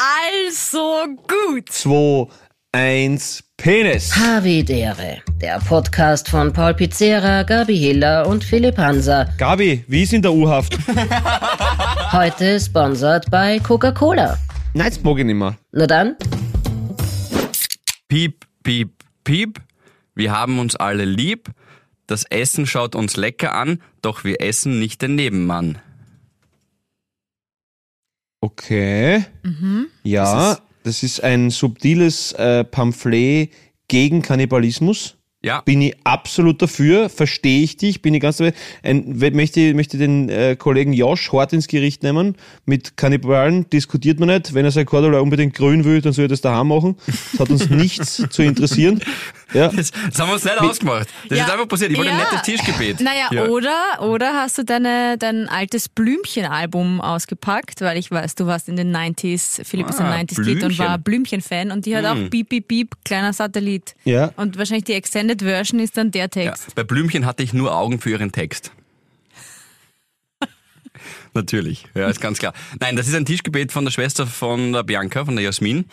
Also gut. 2, 1, Penis. Havidere, der Podcast von Paul Pizzera, Gabi Hiller und Philipp Hanser. Gabi, wie ist in der U-Haft? Heute sponsert bei Coca-Cola. Nein, das mag ich nicht mehr. Na dann, Piep, piep, piep. Wir haben uns alle lieb. Das Essen schaut uns lecker an, doch wir essen nicht den Nebenmann. Okay. Ja, Das das ist ein subtiles äh, Pamphlet gegen Kannibalismus. Ja, Bin ich absolut dafür, verstehe ich dich, bin ich ganz dabei. Ein, möchte, möchte den äh, Kollegen Josh hart ins Gericht nehmen. Mit Kannibalen diskutiert man nicht. Wenn er sein Cordula unbedingt grün will, dann soll er das daheim machen. Das hat uns nichts zu interessieren. Ja. das, das haben wir uns nicht ausgemacht. Das Ja. ist einfach passiert. Ich wollte ein Ja. nettes Tischgebet. Naja, Ja. oder, oder hast du deine, dein altes Blümchen-Album ausgepackt, weil ich weiß, du warst in den 90s, Philipp ist Ah, ein 90s-Kid und war Blümchen. Blümchen-Fan und die hat auch Beep, Beep, Beep, kleiner Satellit. Ja. Und wahrscheinlich die Extended Version ist dann der Ja. Text. Bei Blümchen hatte ich nur Augen für ihren Text. Natürlich, ja, ist ganz klar. Nein, das ist ein Tischgebet von der Schwester von der Bianca, von der Jasmin.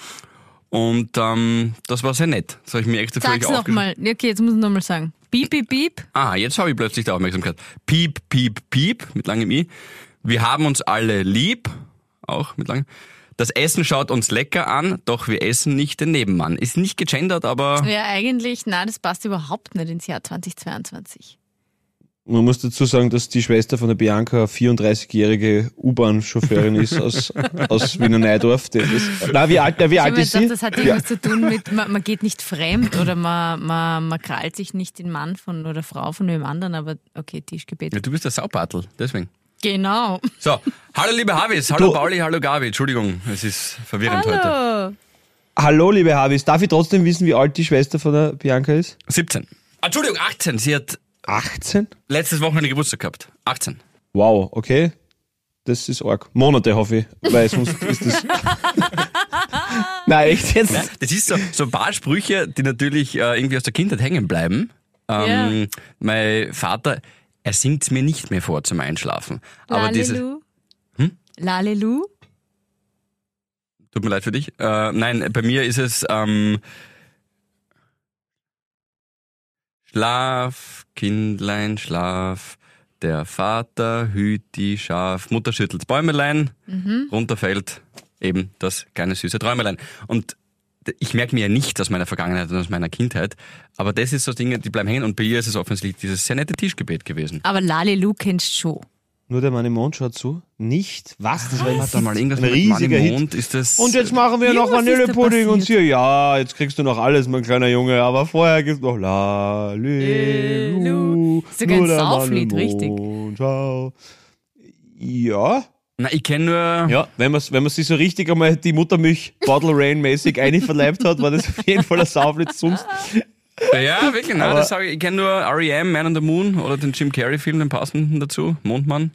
Und ähm, das war sehr nett. Das habe ich mir extra für euch Sag's nochmal. Okay, jetzt muss ich nochmal sagen. Beep, Beep, Beep. Ah, jetzt habe ich plötzlich die Aufmerksamkeit. Piep, piep, piep, mit langem I. Wir haben uns alle lieb, auch mit langem. Das Essen schaut uns lecker an, doch wir essen nicht den Nebenmann. Ist nicht gegendert, aber Ja, eigentlich, nein, das passt überhaupt nicht ins Jahr 2022. Man muss dazu sagen, dass die Schwester von der Bianca eine 34-jährige U-Bahn-Chauffeurin ist aus, aus Wiener Neidorf. Das ist, na, wie alt, na, wie Ich alt ist sie? gedacht, das hat irgendwas zu tun mit, man, man geht nicht fremd oder man, man, man krallt sich nicht den Mann von oder Frau von dem anderen, aber okay, Tischgebet. ja, du bist der Saubartel, deswegen. Genau. So, hallo liebe Havis, hallo Du- Pauli, hallo Gabi. Entschuldigung, es ist verwirrend heute. Hallo. Hallo, liebe Habis. Darf ich trotzdem wissen, wie alt die Schwester von der Bianca ist? 17. Ah, Entschuldigung, 18. Sie hat 18? letztes Wochenende Geburtstag gehabt. 18. Wow, okay. Das ist arg. Monate, hoffe ich. Weil sonst ist das. Nein, echt jetzt? Das ist so, so ein paar Sprüche, die natürlich äh, irgendwie aus der Kindheit hängen bleiben. Ähm, Mein Vater, er singt mir nicht mehr vor zum Einschlafen. Aber diese, Lalelu. Hm? Lalelu. tut mir leid für dich. Äh, nein, bei mir ist es ähm, Schlaf, Kindlein, schlaf. Der Vater hüt die Schaf. Mutter schüttelt Bäumelein. Runterfällt eben das kleine süße Träumelein. Und ich merke mir ja nicht aus meiner Vergangenheit und aus meiner Kindheit, aber das ist so Dinge, die bleiben hängen. Und bei ihr ist es offensichtlich dieses sehr nette Tischgebet gewesen. Aber Lalelu kennst du schon. Nur der Mann im Mond schaut zu. Nicht? Was? Das war ein, Warte mal, irgendwas ein mit Mann riesiger im Hit. Mond ist das. Und jetzt machen wir noch da Vanillepudding und sie, ja, jetzt kriegst du noch alles, mein kleiner Junge, aber vorher gibt's noch Lalelu. Ist sogar ein Sauflied, richtig. Mond, schau. Ja, Na, ich kenne nur. ja, wenn man wenn man sich so richtig einmal die Muttermilch Bottle Rain mäßig einverleibt hat, war das auf jeden Fall ein Sauflied sonst. Ja, wirklich, nein, Aber- das sag ich. Ich kenne nur R.E.M., Man on the Moon oder den Jim Carrey-Film, den passenden dazu. Mondmann.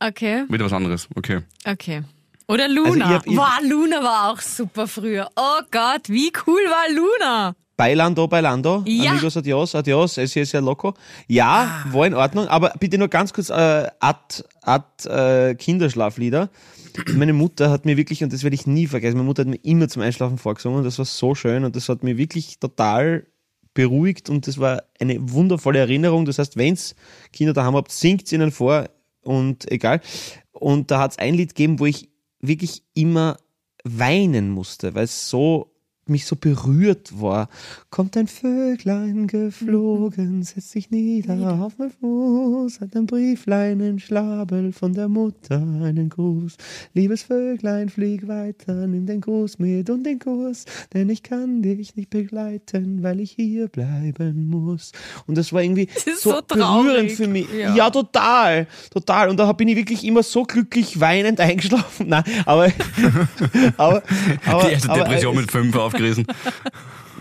Okay, Wieder was anderes. Okay. okay. Oder Luna. Also ich hab- ich- Wow, Luna war auch super früher. Oh Gott, wie cool war Luna? Bailando, Bailando, Ja. Amigos, Adios, Adios, es ist ja loco. Ja, war in Ordnung, aber bitte nur ganz kurz äh, Ad, Ad äh, Kinderschlaflieder. Meine Mutter hat mir wirklich, und das werde ich nie vergessen, meine Mutter hat mir immer zum Einschlafen vorgesungen und das war so schön und das hat mir wirklich total beruhigt und das war eine wundervolle Erinnerung. Das heißt, wenn's Kinder daheim habt, singt ihnen vor und egal. Und da hat's ein Lied gegeben, wo ich wirklich immer weinen musste, weil es so mich so berührt war. Kommt ein Vöglein geflogen, setzt sich nieder auf mein Fuß, hat ein Brieflein in Schlabel von der Mutter einen Gruß. Liebes Vöglein, flieg weiter, nimm den Gruß mit und den Kuss, denn ich kann dich nicht begleiten, weil ich hier bleiben muss. Und das war irgendwie ist so, so traurig. berührend für mich. Ja. Ja. total, total. Und da bin ich wirklich immer so glücklich weinend eingeschlafen. Nein, aber, aber, aber Die erste aber, Depression äh, mit fünf aufgerissen.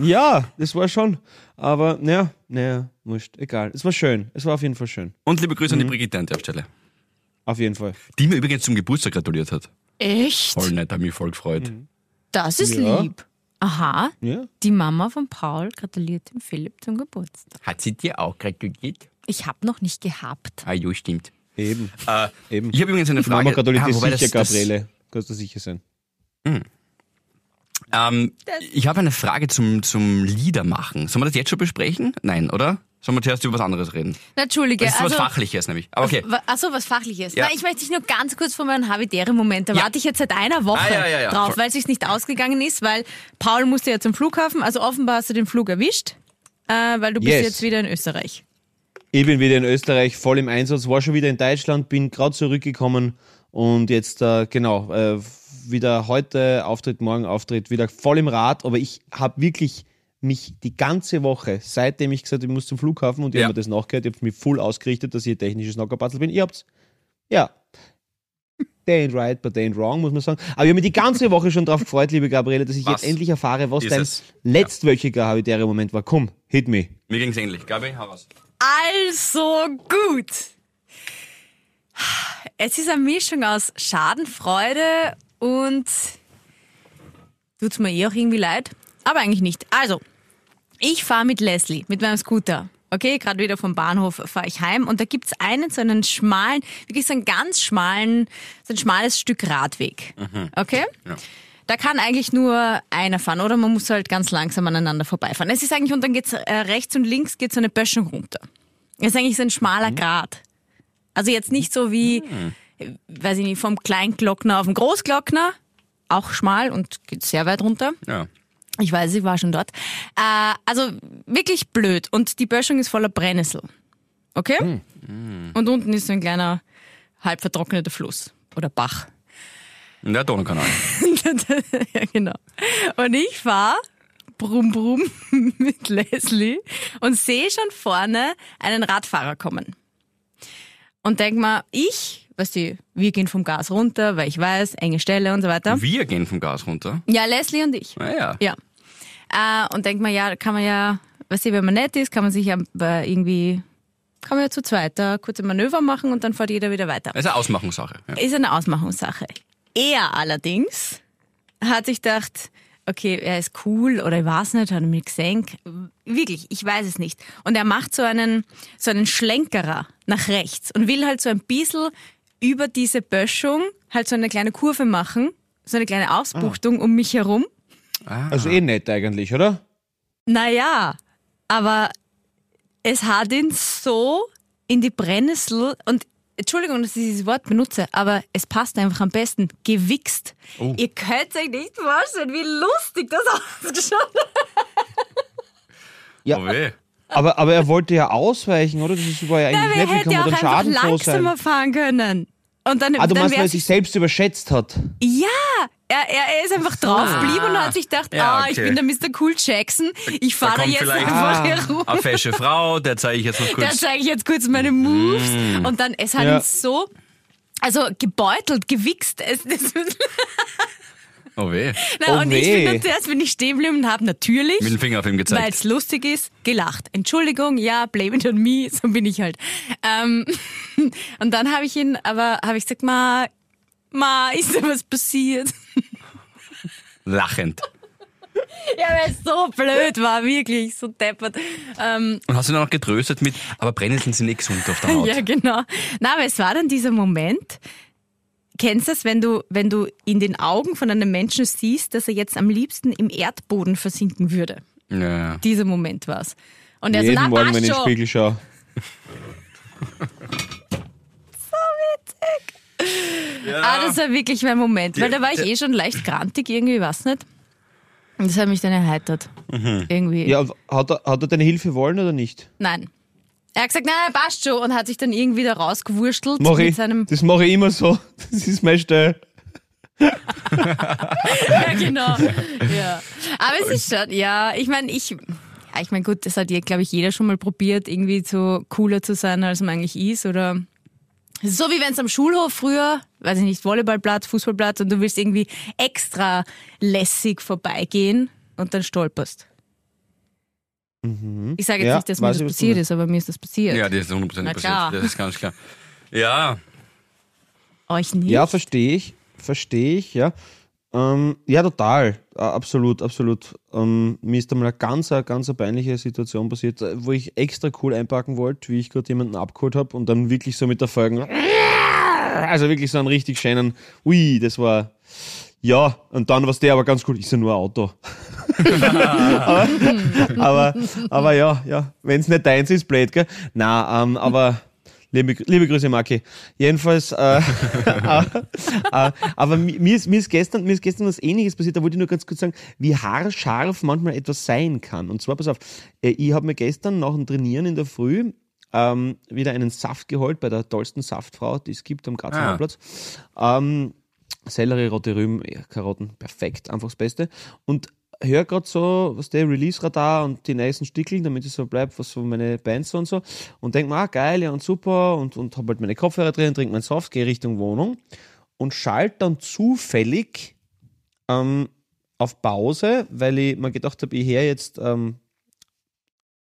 Ja, das war schon. Aber naja, naja, wurscht, egal. Es war schön. Es war auf jeden Fall schön. Und liebe Grüße Mhm. an die Brigitte an der Stelle. Auf jeden Fall. Die mir übrigens zum Geburtstag gratuliert hat. Echt? Voll nett, hat mich voll gefreut. Das ist Ja. lieb. Aha, Ja. die Mama von Paul gratuliert dem Philipp zum Geburtstag. Hat sie dir auch gratuliert? Ich habe noch nicht gehabt. Ah, jo, stimmt. Eben. Äh, Eben. ich habe übrigens eine Die Frage. Mama gratuliert Ah, dir sicher, das- das- Gabriele. Kannst du sicher sein. Ähm, ich habe eine Frage zum, zum Liedermachen. Sollen wir das jetzt schon besprechen? Nein, oder? Sollen wir zuerst über was anderes reden? Na, Entschuldige. Das ist also, was Fachliches nämlich. Aber okay. Achso, was Fachliches. Ja. Nein, ich möchte dich nur ganz kurz von meinem Habitäre-Moment. Da Ja. warte ich jetzt seit einer Woche Ah, ja, ja, ja. drauf, weil es sich nicht ausgegangen ist, weil Paul musste ja zum Flughafen. Also offenbar hast du den Flug erwischt, äh, weil du bist Yes. jetzt wieder in Österreich. Ich bin wieder in Österreich, voll im Einsatz, war schon wieder in Deutschland, bin gerade zurückgekommen und jetzt, äh, genau, äh, wieder heute Auftritt, morgen Auftritt, wieder voll im Rad, aber ich habe wirklich mich die ganze Woche, seitdem ich gesagt habe, ich muss zum Flughafen und ich Ja. habe mir das nachgehört, ich habe mich voll ausgerichtet, dass ich ein technisches Knockerpatzel bin. Ihr habt's, ja, they ain't right, but they ain't wrong, muss man sagen. Aber ich habe mich die ganze Woche schon darauf gefreut, liebe Gabriele, dass ich Was jetzt endlich erfahre, was ist dein es? letztwöchiger habitärer Moment war. Komm, hit me. Mir ging's ähnlich. Gabi, hau raus. Also gut. Es ist eine Mischung aus Schadenfreude und tut's mir eh auch irgendwie leid, aber eigentlich nicht. Also, ich fahre mit Leslie, mit meinem Scooter. Okay, gerade wieder vom Bahnhof fahre ich heim und da gibt's einen so einen schmalen, wirklich so einen ganz schmalen, so ein schmales Stück Radweg. Okay? Ja. Da kann eigentlich nur einer fahren oder man muss halt ganz langsam aneinander vorbeifahren. Es ist eigentlich, und dann geht's äh, rechts und links geht so eine Böschung runter. Es ist eigentlich so ein schmaler Grat. Also jetzt nicht so wie, äh, weiß ich nicht, vom Kleinglockner auf den Großglockner, auch schmal und geht sehr weit runter. Ja. Ich weiß, ich war schon dort. Äh, also wirklich blöd. Und die Böschung ist voller Brennnessel. Okay? Und unten ist so ein kleiner, halb vertrockneter Fluss oder Bach. Der Donaukanal. ja, genau. Und ich fahr brumm brumm mit Leslie und sehe schon vorne einen Radfahrer kommen. Und denk mal, ich, weißt du, wir gehen vom Gas runter, weil ich weiß, enge Stelle und so weiter. Wir gehen vom Gas runter. Ja, Leslie und ich. Naja. Ja. Äh, und denk mal, ja, kann man ja, weißt du, wenn man nett ist, kann man sich ja äh, irgendwie, kann man ja zu zweit da kurze Manöver machen und dann fährt jeder wieder weiter. Ist eine Ausmachungssache. Ja. Ist eine Ausmachungssache. Er allerdings hat sich gedacht, okay, er ist cool oder ich weiß nicht, hat er mich gesehen. Wirklich, ich weiß es nicht. Und er macht so einen, so einen Schlenkerer nach rechts und will halt so ein bisschen über diese Böschung halt so eine kleine Kurve machen, so eine kleine Ausbuchtung um mich herum. Also eh nett eigentlich, oder? Naja, aber es hat ihn so in die Brennnessel und Entschuldigung, dass ich dieses Wort benutze, aber es passt einfach am besten. Gewichst. Oh. Ihr könnt euch nicht vorstellen, wie lustig das ausgeschaut hat. Ja, Oh weh. aber, aber er wollte ja ausweichen, oder? Das war ja Na, eigentlich wer nett, wie hätte kann man auch dann einfach schadenfroh sein? langsamer fahren können. Und dann, Ah, du dann meinst, weil er sich selbst überschätzt hat. Ja, er, er, er ist einfach draufgeblieben und hat sich gedacht, Ja, ah, ich bin der Mr. Cool Jackson, ich fahre da jetzt einfach Ah. herum. Eine fesche Frau, der zeige ich jetzt noch kurz. zeige ich jetzt kurz meine Moves. Mm. Und dann, es hat Ja. ihn so, also gebeutelt, gewichst. Es, das, Oh weh. na, Oh und ich weh. bin dann zuerst, bin ich stehen geblieben und habe natürlich, Mit dem Finger auf ihm weil gezeigt. es lustig ist, gelacht. Entschuldigung, ja, blame it on me, so bin ich halt. Ähm, und dann habe ich ihn, aber habe ich gesagt, ma, ma, ist da was passiert? Lachend. Ja, weil es so blöd war, wirklich, so deppert. Ähm, Und hast du dann noch getröstet mit, aber Brennnesseln sind nicht gesund auf der Haut. Ja, genau. Na, aber es war dann dieser Moment. Kennst du das, wenn du, wenn du in den Augen von einem Menschen siehst, dass er jetzt am liebsten im Erdboden versinken würde? Ja, ja. Dieser Moment war's. Und er Jeden so, na, Morgen, wenn ich in den. Spiegel schaue. Ah, das war wirklich mein Moment, weil da war ich eh schon leicht grantig irgendwie, weiß nicht. Und das hat mich dann erheitert. Irgendwie. Ja, hat er, hat er deine Hilfe wollen oder nicht? Nein. Er hat gesagt, nein, passt schon und hat sich dann irgendwie da rausgewurstelt Mach mit ich, seinem das mache ich immer so. Das ist mein Stell. Ja, genau. Ja. Aber es ist schon, ja, ich meine, ich, ich meine, gut, das hat ja, glaube ich, jeder schon mal probiert, irgendwie so cooler zu sein, als man eigentlich ist. Oder so wie wenn es am Schulhof früher, weiß ich nicht, Volleyballplatz, Fußballplatz und du willst irgendwie extra lässig vorbeigehen und dann stolperst. Ich sage jetzt Ja, nicht, dass mir das passiert ist, aber mir ist das passiert. Ja, das ist 100% Na passiert. klar. Das ist ganz klar. Ja, Euch nicht? Ja, verstehe ich. Verstehe ich, ja. Ähm, ja, total. Äh, absolut, absolut. Ähm, mir ist einmal eine ganz, eine ganz peinliche Situation passiert, äh, wo ich extra cool einpacken wollte, wie ich gerade jemanden abgeholt habe und dann wirklich so mit der Folgen. Also wirklich so einen richtig schönen. Ui, das war. Ja, und dann was der aber ganz cool, ist ja nur ein Auto. Aber, aber, aber ja, ja, wenn es nicht deins ist, blöd, gell? Na, ähm, aber liebe, liebe Grüße, Maki. Jedenfalls, äh, äh, äh, aber mir ist, mir, ist gestern, mir ist gestern was ähnliches passiert, da wollte ich nur ganz kurz sagen, wie haarscharf manchmal etwas sein kann. Und zwar, pass auf, äh, ich habe mir gestern nach dem Trainieren in der Früh ähm, wieder einen Saft geholt bei der tollsten Saftfrau, die es gibt am Grazer Ah. Hauptplatz. Ähm, Sellerie, rote Rüben, Karotten, perfekt, einfach das Beste. Und höre gerade so, was der Release-Radar und die nächsten Stickeln, damit es so bleibt, was so meine Bands und so. Und denke mir, ah, geil, ja und super. Und, und habe halt meine Kopfhörer drin, trinke meinen Soft, gehe Richtung Wohnung und schalte dann zufällig ähm, auf Pause, weil ich mir gedacht habe, ich höre jetzt ähm,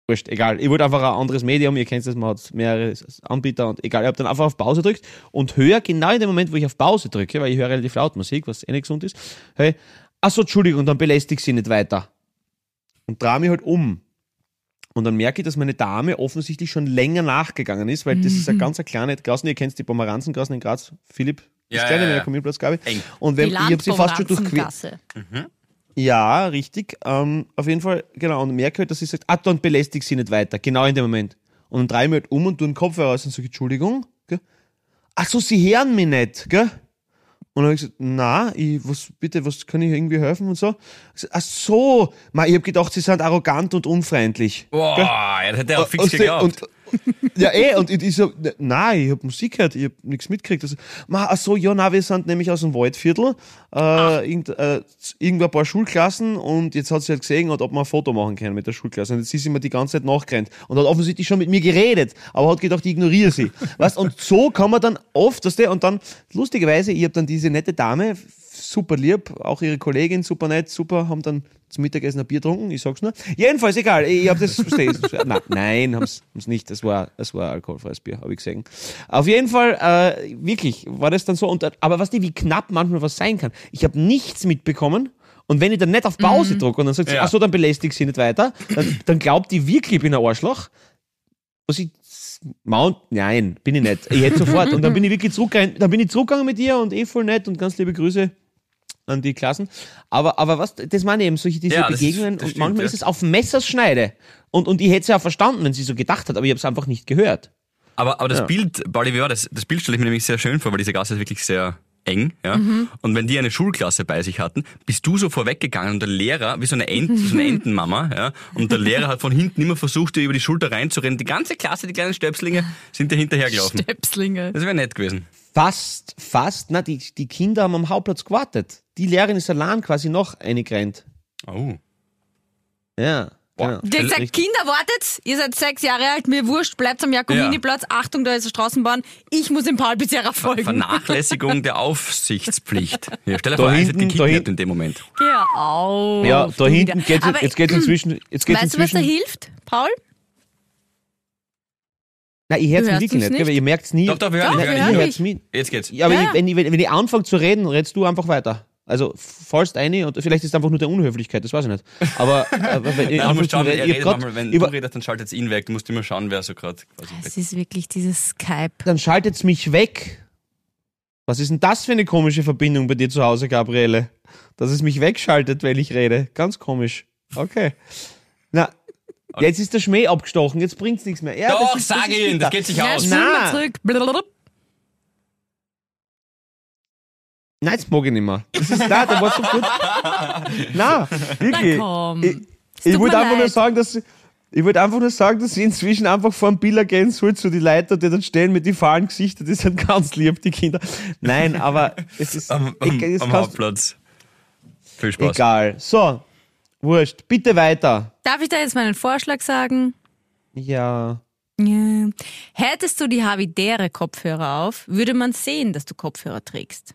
Wurscht, egal. Ich wollte einfach ein anderes Medium, ihr kennt das, man hat mehrere Anbieter und egal. Ich habe dann einfach auf Pause gedrückt und höre genau in dem Moment, wo ich auf Pause drücke, weil ich höre relativ laut Musik, was eh nicht gesund ist, ich, achso, Entschuldigung, dann belästige ich sie nicht weiter. Und drehe mich halt um. Und dann merke ich, dass meine Dame offensichtlich schon länger nachgegangen ist, weil das ist eine ganz eine kleine ihr kennt die Pomeranzengrasen in Graz, Philipp, Ja, kleine ja, ja, ja. ja. Kommunplatz, glaube ich. Eng. Und wenn, Die ich habe sie fast schon durchquert. Landpomeranzengasse. Ja, richtig. Ähm, auf jeden Fall, genau. Und merke halt, dass sie sagt, ah, dann belästige sie nicht weiter. Genau in dem Moment. Und dann drehe ich mich halt um und tue den Kopfhörer raus und sage, Entschuldigung. Gell? Ach so, sie hören mich nicht, gell? Und dann habe ich gesagt, na, ich, was, bitte, was kann ich irgendwie helfen und so? Ich gesagt, Ach so, ma, ich habe gedacht, sie sind arrogant und unfreundlich. Boah, Gell? ja, das hätte er auch fix geglaubt. Und, ja, eh, und ich, so, ne, nein, ich hab Musik gehört, ich hab nichts mitgekriegt. Also, ma, ach so, ja, na, wir sind nämlich aus dem Waldviertel, äh, irgend, äh, irgendwo ein paar Schulklassen und jetzt hat sie halt gesehen, ob wir ein Foto machen können mit der Schulklasse. Und jetzt ist sie mir die ganze Zeit nachgerannt und hat offensichtlich schon mit mir geredet, aber hat gedacht, ich ignoriere sie. weißt, und so kann man dann oft, weißt du, und dann, lustigerweise, ich habe dann diese nette Dame, super lieb, auch ihre Kollegin, super nett, super, haben dann zum Mittagessen ein Bier getrunken, ich sag's nur. Jedenfalls, egal, ich habe das, verstehst Nein, nein haben's, haben's nicht, das war, das war alkoholfreies Bier, habe ich gesehen. Auf jeden Fall, äh, wirklich, war das dann so, und, aber was die, wie knapp manchmal was sein kann. Ich habe nichts mitbekommen, und wenn ich dann nicht auf Pause drücke und dann sagt sie, Ja. ach so, dann belästige sie nicht weiter, dann, dann glaubt die wirklich, ich bin ein Arschloch. Was ich Mount, nein, bin ich nicht. Ich hätte sofort. Und dann bin ich wirklich zurückgegangen, dann bin ich zurückgegangen mit ihr und eh voll nett und ganz liebe Grüße an die Klassen. Aber, aber was, das meine ich eben, solche diese Ja, Begegnungen das und stimmt, manchmal ja. ist es auf Messerschneide. Und, und ich hätte es ja verstanden, wenn sie so gedacht hat, aber ich habe es einfach nicht gehört. Aber, aber das Ja. Bild, war das? Das Bild stelle ich mir nämlich sehr schön vor, weil diese Gasse ist wirklich sehr eng, ja. Und wenn die eine Schulklasse bei sich hatten, bist du so vorweggegangen und der Lehrer, wie so eine, Ent, so eine Entenmama, ja. Und der Lehrer hat von hinten immer versucht, dir über die Schulter reinzurennen. Die ganze Klasse, die kleinen Stöpslinge, sind dir hinterhergelaufen. Stöpslinge. Das wäre nett gewesen. Fast, fast, na, die, die Kinder haben am Hauptplatz gewartet. Die Lehrerin ist allein quasi noch eingerannt. Oh. Ja. Genau. Der hat gesagt. Kinder, wartet, ihr seid sechs Jahre alt, mir wurscht, bleibt am Jakominiplatz, Achtung, da ist eine Straßenbahn, ich muss im Paul Pizarra folgen. Vernachlässigung der Aufsichtspflicht. Ja, stell dir Da vor, eins hinten- da gekidnappt hinten- in dem Moment. Geh auf. Ja, da hinten Aber, jetzt geht's inzwischen, jetzt geht's Weißt du, was da inzwischen. hilft, Paul? Nein, ich hör's mir wirklich nicht, gell, nicht? weil ihr merkt's nie. Doch, doch, wir hören Doch, wir hören hört's mich. Jetzt geht's. Ja, aber Ja, ich, ja. wenn, ich, wenn, wenn ich anfange zu reden, redst du einfach weiter. Also fallst eine und vielleicht ist es einfach nur der Unhöflichkeit, das weiß ich nicht. Aber, aber wenn ich Nein, du musst schauen, er redet grad- manchmal, wenn du redest, dann schaltet es ihn weg. Du musst immer schauen, wer so gerade quasi Es ist wirklich dieses Skype. dann schaltet's mich weg. Was ist denn das für eine komische Verbindung bei dir zu Hause, Gabriele? Dass es mich wegschaltet, weil ich rede. Ganz komisch. Okay. Na, jetzt ist der Schmäh abgestochen, jetzt bringt's nichts mehr. Ja, Doch, das ist, das sag ihn, das geht sich Ja, aus. mal Na. zurück. Nein, das mag ich nicht mehr. Das ist, nein, der war so gut. Nein, wirklich. Na komm. Ich, Es ich wollte einfach nur leid. sagen, dass ich wollte einfach nur sagen, dass sie inzwischen einfach vor dem Biller gehen soll zu die Leute, die dann stehen mit die fahlen Gesichter, die sind ganz lieb, die Kinder. Nein, aber es ist Am, am, es am Hauptplatz. Viel Spaß. egal. So, wurscht. Bitte weiter. Darf ich da jetzt meinen Vorschlag sagen? Ja. Ja. Hättest du die Havidere Kopfhörer auf, würde man sehen, dass du Kopfhörer trägst.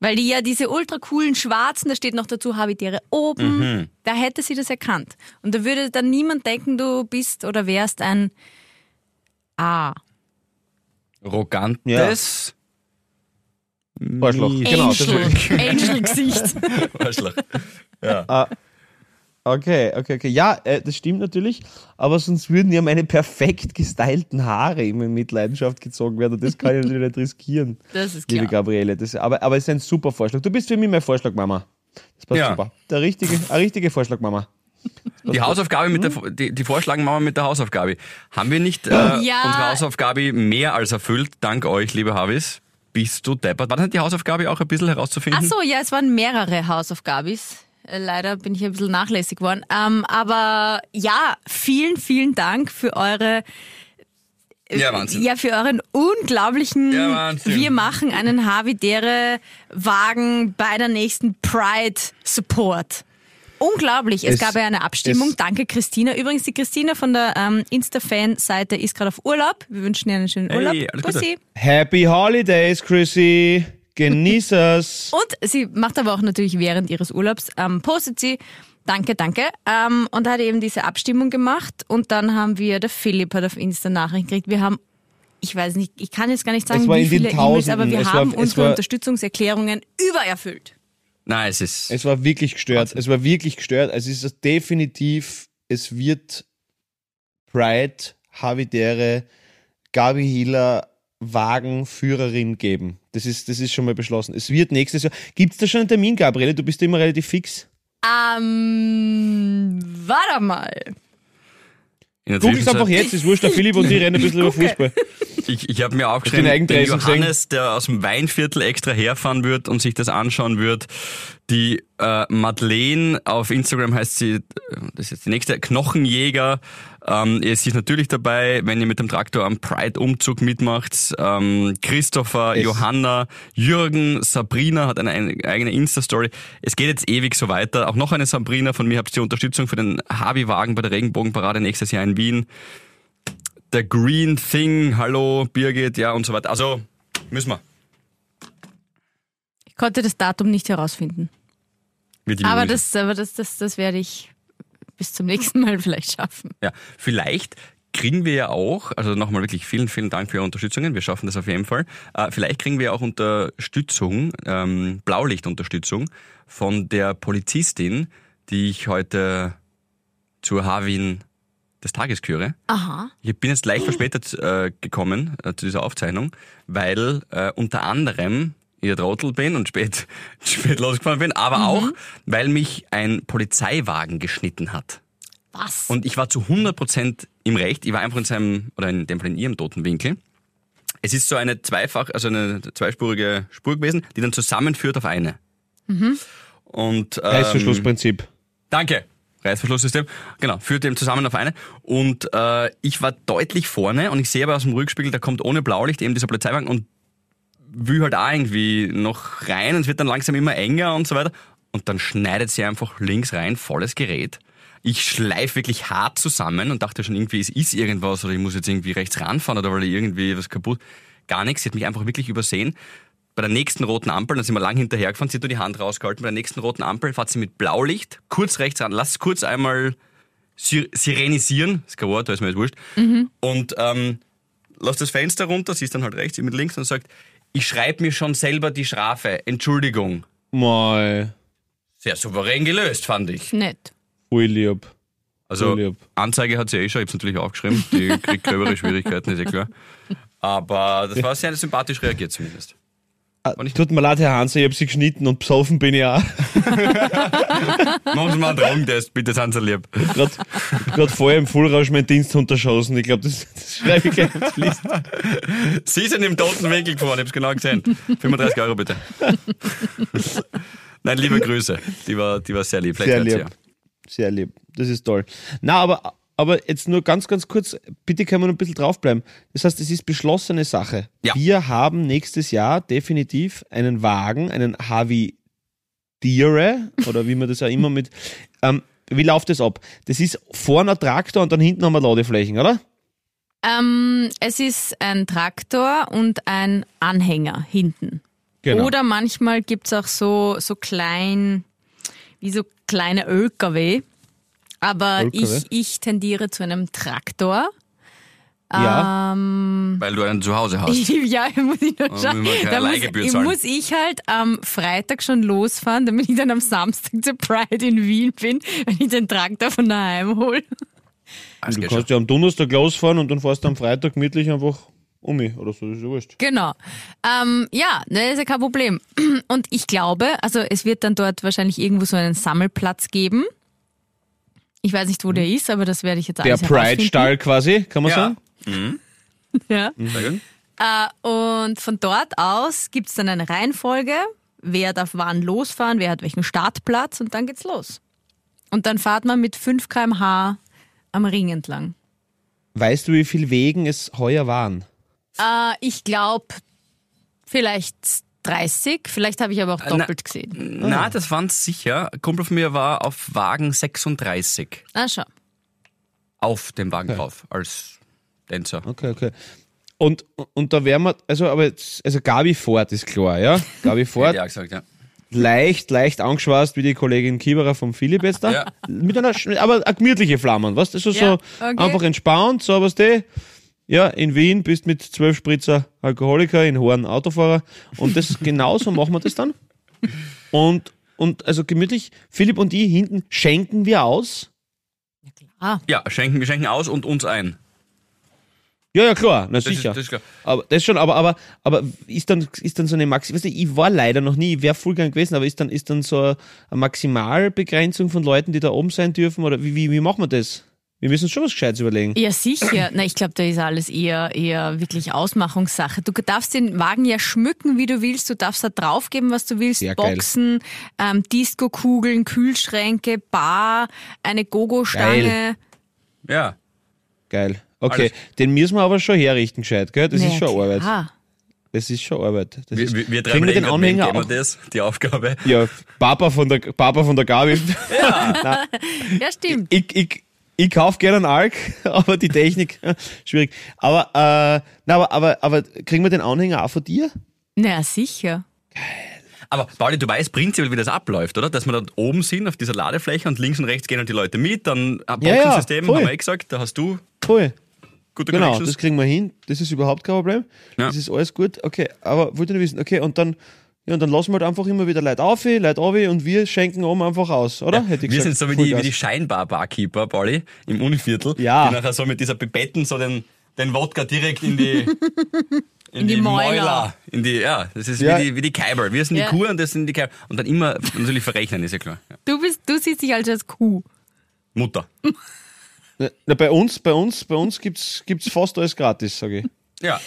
Weil die ja diese ultra coolen schwarzen, da steht noch dazu Havidere oben, Mhm. da hätte sie das erkannt. Und da würde dann niemand denken, du bist oder wärst ein A. Arrogantes Arschloch. Genau, Angel. Angel-Gesicht. Arschloch. Auf Okay, okay, okay. Ja, äh, das stimmt natürlich, aber sonst würden ja meine perfekt gestylten Haare immer in Mitleidenschaft gezogen werden. Und das kann ich natürlich nicht riskieren. Das ist Liebe klar. Gabriele, das, aber, aber es ist ein super Vorschlag. Du bist für mich mein Vorschlag, Mama. Das passt Ja. super. Der richtige, ein richtiger Vorschlag, Mama. Die Hausaufgabe mit der, Mhm. die, die vorschlagen wir mal mit der Hausaufgabe. Haben wir nicht äh, Ja. unsere Hausaufgabe mehr als erfüllt, dank euch, liebe Havis? Bist du deppert? War das nicht die Hausaufgabe auch ein bisschen herauszufinden? Ach so, ja, es waren mehrere Hausaufgabis. Äh, Leider bin ich ein bisschen nachlässig geworden. Ähm, aber ja, vielen, vielen Dank für eure Ja, Wahnsinn. Ja, für euren unglaublichen Ja, Wahnsinn. Wir machen einen Havidere Wagen bei der nächsten Pride Support. Unglaublich. Es, Es- gab ja eine Abstimmung. es- Danke, Christina. Übrigens, die Christina von der ähm, Insta-Fan-Seite ist gerade auf Urlaub. Wir wünschen ihr einen schönen Hey, Urlaub. Gute. Bussi. Happy Holidays, Chrissy. Genieß es. Und sie macht aber auch natürlich während ihres Urlaubs, ähm, postet sie, danke, danke, ähm, und hat eben diese Abstimmung gemacht. Und dann haben wir, der Philipp hat auf Insta Nachrichten gekriegt. Wir haben, ich weiß nicht, ich kann jetzt gar nicht sagen, war wie viele E-Mails, aber wir Es war- haben es unsere war- Unterstützungserklärungen übererfüllt. Nein, es ist. Es war wirklich gestört. Es war wirklich gestört. Es ist definitiv, es wird Pride, Havidere, Gabi Hiller, Wagenführerin geben. Das ist, das ist schon mal beschlossen. Es wird nächstes Jahr. Gibt es da schon einen Termin, Gabriele? Du bist immer relativ fix. Ähm, warte mal. Google es einfach jetzt, ist wurscht, der Philipp und ich rennen ein bisschen über. Fußball. Ich, ich habe mir aufgeschrieben, den. Johannes, der aus dem Weinviertel extra herfahren wird und sich das anschauen wird. Die äh, Madeleine, auf Instagram heißt sie, äh, das ist jetzt die nächste, Knochenjäger. Ähm, ihr ist natürlich dabei, wenn ihr mit dem Traktor am Pride-Umzug mitmacht. Ähm, Christopher, Es- Johanna, Jürgen, Sabrina hat eine, eine eigene Insta-Story. Es geht jetzt ewig so weiter. Auch noch eine Sabrina, von mir habt ihr die Unterstützung für den Habi-Wagen bei der Regenbogenparade nächstes Jahr in Wien. Der Green Thing, hallo Birgit, ja und so weiter. Also müssen wir. Ich konnte das Datum nicht herausfinden. Aber das, aber das, das, das werde ich bis zum nächsten Mal vielleicht schaffen. Ja, vielleicht kriegen wir ja auch, also nochmal wirklich vielen, vielen Dank für Ihre Unterstützungen. Wir schaffen das auf jeden Fall. Äh, vielleicht kriegen wir auch Unterstützung, ähm, Blaulichtunterstützung von der Polizistin, die ich heute zur Havin des Tages küre. Aha. Ich bin jetzt leicht verspätet äh, gekommen äh, zu dieser Aufzeichnung, weil äh, unter anderem ihr Trottel bin und spät, spät losgefahren bin, aber auch, weil mich ein Polizeiwagen geschnitten hat. Was? Und ich war zu 100% im Recht. Ich war einfach in seinem, oder in dem Fall in ihrem toten Winkel. Es ist so eine zweifach, also eine zweispurige Spur gewesen, die dann zusammenführt auf eine. Und, ähm, Reißverschlussprinzip. Danke. Reißverschlusssystem. Genau, führt eben zusammen auf eine. Und äh, ich war deutlich vorne und ich sehe aber aus dem Rückspiegel, da kommt ohne Blaulicht eben dieser Polizeiwagen und will halt auch irgendwie noch rein und es wird dann langsam immer enger und so weiter. Und dann schneidet sie einfach links rein, volles Gerät. Ich schleife wirklich hart zusammen und dachte schon irgendwie, es ist irgendwas oder ich muss jetzt irgendwie rechts ranfahren oder weil irgendwie was kaputt. Gar nichts, sie hat mich einfach wirklich übersehen. Bei der nächsten roten Ampel, dann sind wir lang hinterhergefahren, sie hat nur die Hand rausgehalten, bei der nächsten roten Ampel fährt sie mit Blaulicht, kurz rechts ran, lass kurz einmal si- sirenisieren, das ist kein Wort, da ist mir jetzt wurscht, und ähm, lass das Fenster runter, sie ist dann halt rechts, ich mit links und sagt, ich schreibe mir schon selber die Strafe, Entschuldigung. Mal. Sehr souverän gelöst, fand ich. Nett. Voll lieb. Also Voll lieb. Anzeige hat sie eh schon, ich habe es natürlich aufgeschrieben, die kriegt gröbere Schwierigkeiten, ist eh klar. Aber das war sehr sympathisch reagiert zumindest. Ah, Tut mir leid, Herr Hanser, ich hab sie geschnitten und besoffen bin ich auch. Machen Sie mal einen Drogentest, bitte, sind Sie lieb. Gerade vorher im Vollrausch meinen Diensthund erschossen. Ich glaube, das, das schreibe ich gleich auf die Liste. Sie sind im toten Winkel gefahren, ich hab's genau gesehen. 35 Euro bitte. Nein, liebe Grüße. Die war, die war sehr lieb. Vielleicht Sehr lieb. ja. Sehr lieb. Das ist toll. Na, aber, aber jetzt nur ganz, ganz kurz, bitte können wir noch ein bisschen draufbleiben. Das heißt, es ist beschlossene Sache. Ja. Wir haben nächstes Jahr definitiv einen Wagen, einen Havi Dire, oder wie man das auch immer mit. Ähm, wie läuft das ab? Das ist vorne ein Traktor und dann hinten haben wir Ladeflächen, oder? Ähm, es ist ein Traktor und ein Anhänger hinten. Genau. Oder manchmal gibt's auch so, so klein, wie so kleine ÖKW. Aber ÖKW? ich, ich tendiere zu einem Traktor. Ja. Ähm, Weil du einen zu Hause hast. ja, muss ich noch schauen. Da muss, ich, zahlen. muss ich halt am Freitag schon losfahren, damit ich dann am Samstag zur Pride in Wien bin, wenn ich den Traktor von daheim hole. Das Du kannst ja am Donnerstag losfahren und dann fährst du am Freitag gemütlich einfach um mich oder so, das ist ja wurscht. Genau. Ähm, ja, das ist ja kein Problem. Und ich glaube, also es wird dann dort wahrscheinlich irgendwo so einen Sammelplatz geben. Ich weiß nicht, wo der ist, aber das werde ich jetzt Der. Pride-Stall quasi, kann man Ja. sagen? Ja. Sehr gut. Äh, und von dort aus gibt's dann eine Reihenfolge, wer darf wann losfahren, wer hat welchen Startplatz und dann geht's los. Und dann fahrt man mit 5 km/h am Ring entlang. Weißt du, wie viel Wegen es heuer waren? Äh, ich glaube vielleicht 30, vielleicht habe ich aber auch na- doppelt gesehen. Na, das waren sicher. Ein Kumpel von mir war auf Wagen 36 Ah, schau. auf dem Wagen drauf als Tänzer. Okay, okay. Und, und da wären wir, also, aber jetzt, also Gabi Ford ist klar, ja? Gabi Ford, auch gesagt, ja. leicht, leicht angeschwast wie die Kollegin Kieberer vom Philipp jetzt da. Ja. Mit einer, aber eine gemütliche Flamme, weißt du? So, Ja, so okay. einfach entspannt, so was du. Ja, in Wien bist mit zwölf Spritzer Alkoholiker, in Horn Autofahrer. Und das genauso machen wir das dann. Und, und also gemütlich, Philipp und ich hinten schenken wir aus. Ah, Ja, schenken, wir schenken aus und uns ein. Ja, ja, klar, na Das ist, sicher. das ist klar. Aber das schon, aber, aber, aber ist dann, ist dann so eine Maxi, weißt du, ich war leider noch nie, ich wäre voll gern gewesen, aber ist dann, ist dann so eine Maximalbegrenzung von Leuten, die da oben sein dürfen, oder wie, wie, wie machen wir das? Wir müssen uns schon was Gescheites überlegen. ja, sicher. Na, ich glaube, da ist alles eher, eher wirklich Ausmachungssache. Du darfst den Wagen ja schmücken, wie du willst. Du darfst da draufgeben, was du willst. Sehr geil. Boxen, ähm, Disco-Kugeln, Kühlschränke, Bar, eine Gogo-Stange. Ja. Geil. Okay, Alles. den müssen wir aber schon herrichten, gescheit, gell? Das Na ist ja, schon Arbeit. klar. Das ist schon Arbeit. Das Wir, ist, wir, wir drei kriegen wir den Anhänger auch? das, die Aufgabe. Ja, Papa von der, Papa von der Gabi. Ja, stimmt. ich, ich, ich kauf gerne einen Arc, aber die Technik, schwierig. Aber, äh, na, aber, aber, aber kriegen wir den Anhänger auch von dir? Na, sicher. Aber Pauli, du weißt prinzipiell, wie das abläuft, oder? Dass wir dort oben sind auf dieser Ladefläche und links und rechts gehen halt die Leute mit, dann ein Ja, ja, Boxensystem, voll. haben wir eh gesagt, da hast du Voll. Gute Genau, Connections. das kriegen wir hin. Das ist überhaupt kein Problem. Ja. Das ist alles gut. Okay, aber wollte nur wissen, okay, und dann, ja, und dann lassen wir halt einfach immer wieder Leute auf, Leute auf und wir schenken oben einfach aus, oder? Hätte ich wir gesagt. sind so wie die, wie die Scheinbar-Barkeeper, Pauli, im Univiertel, Ja. die nachher so mit dieser Pipetten so den, den Wodka direkt in die, in, die Mäuler. In die, ja, das ist Ja. wie die, wie die Kaiber. Wir sind Ja. die Kuh und das sind die Kaiber. Und dann immer natürlich verrechnen, ist ja klar. Ja. Du bist, du siehst dich also als Kuh. Mutter. Na, bei uns, bei uns, bei uns gibt's, gibt's fast alles gratis, sage ich. Ja.